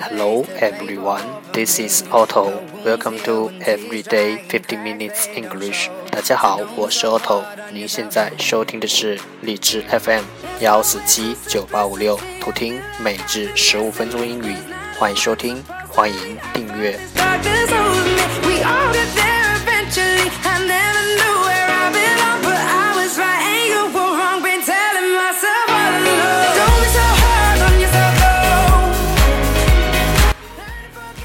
Hello everyone, this is Otto. Welcome to Everyday 50 Minutes English. 大家好，我是 Otto。您现在收听的是荔枝 FM 1479856，途听每日十五分钟英语，欢迎收听，欢迎订阅。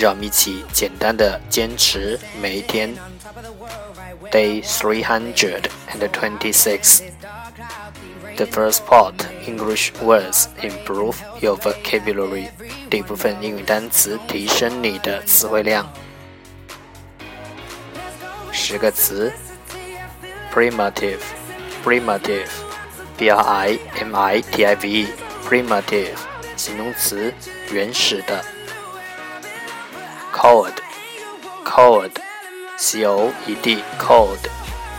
让我们一起简单的坚持每一天。Day three hundred and twenty six。The first part English words improve your vocabulary。第一部分英语单词提升你的词汇量。十个词。Primitive，primitive，b r i m i t i v e，primitive，形容词，原始的。c o l d c o l d c o e d, c o l d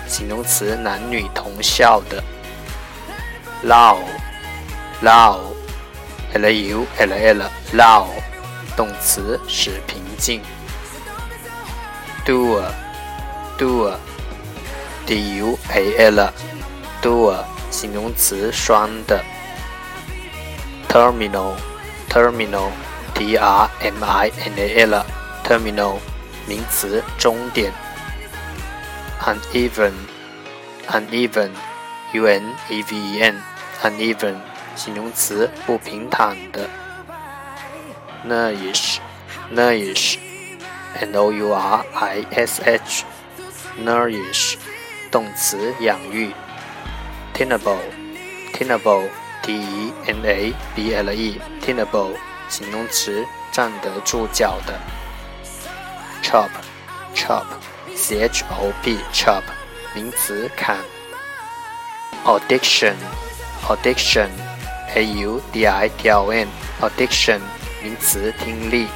形容词，男女同校的。Love, love, l u l l, love，动词，使平静。Dual, dual, d u a l, dual，形容词，双的。Terminal, terminal, t r m i n a l。Terminal，名词，终点。Uneven，uneven，U N E V E N，uneven，形容词，不平坦的。Nourish，nourish，N O U R I S H，nourish，动词，养育。t e n a b l e t e n a b l e t E N A B L E，tunable，形容词，站得住脚的。Chop, chop, C H O P, addiction, o p，chop，名词砍。audition，audition，a u d i t The n，audition，名词听力。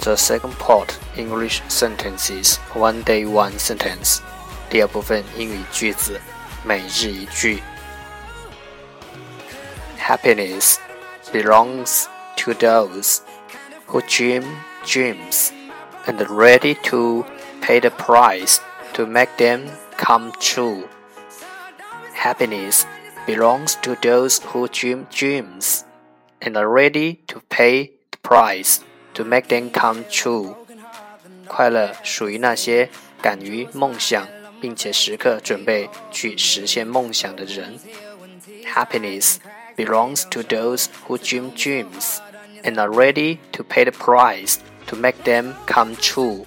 the second part English sentences one day one sentence. Happiness belongs to those who dream dreams and are ready to pay the price to make them come true. Happiness belongs to those who dream dreams and are ready to pay the price to make them come true. 快乐属于那些敢于梦想，并且时刻准备去实现梦想的人。Happiness belongs to those who dream dreams and are ready to pay the price to make them come true.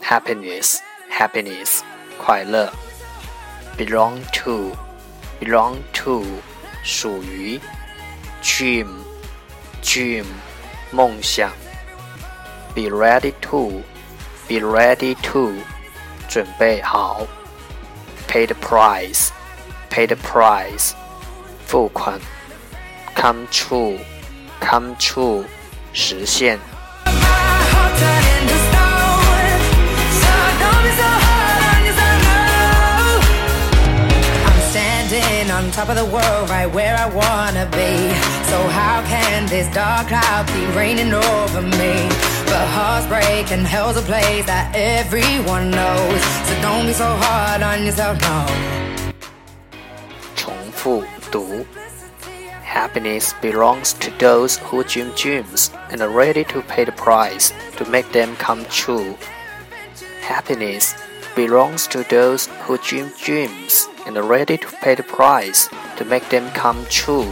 happiness, happiness 快乐，belong to belong to 属于, dream 梦想，be ready to be ready to 准备好，pay the price pay the price 付款，come true come true 实现。top of the world, right where I wanna be. So how can this dark cloud be raining over me? But hearts break and hell's a place that everyone knows. So don't be so hard on yourself, no. 重复读 Happiness belongs to those who dream dreams and are ready to pay the price to make them come true. Happiness belongs to those who dream dreams and ready to pay the price to make them come true.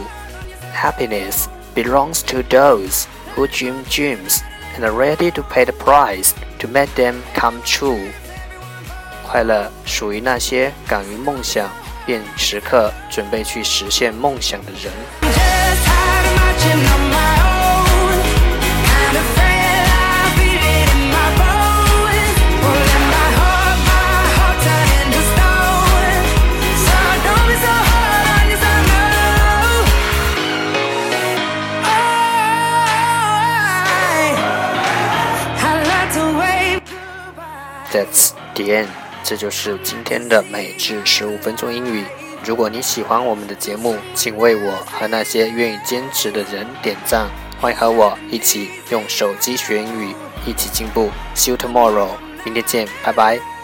Happiness belongs to those who dream dreams and are ready to pay the price to make them come true. That's the end。这就是今天的每日十五分钟英语。如果你喜欢我们的节目，请为我和那些愿意坚持的人点赞。欢迎和我一起用手机学英语，一起进步。See you tomorrow，明天见，拜拜。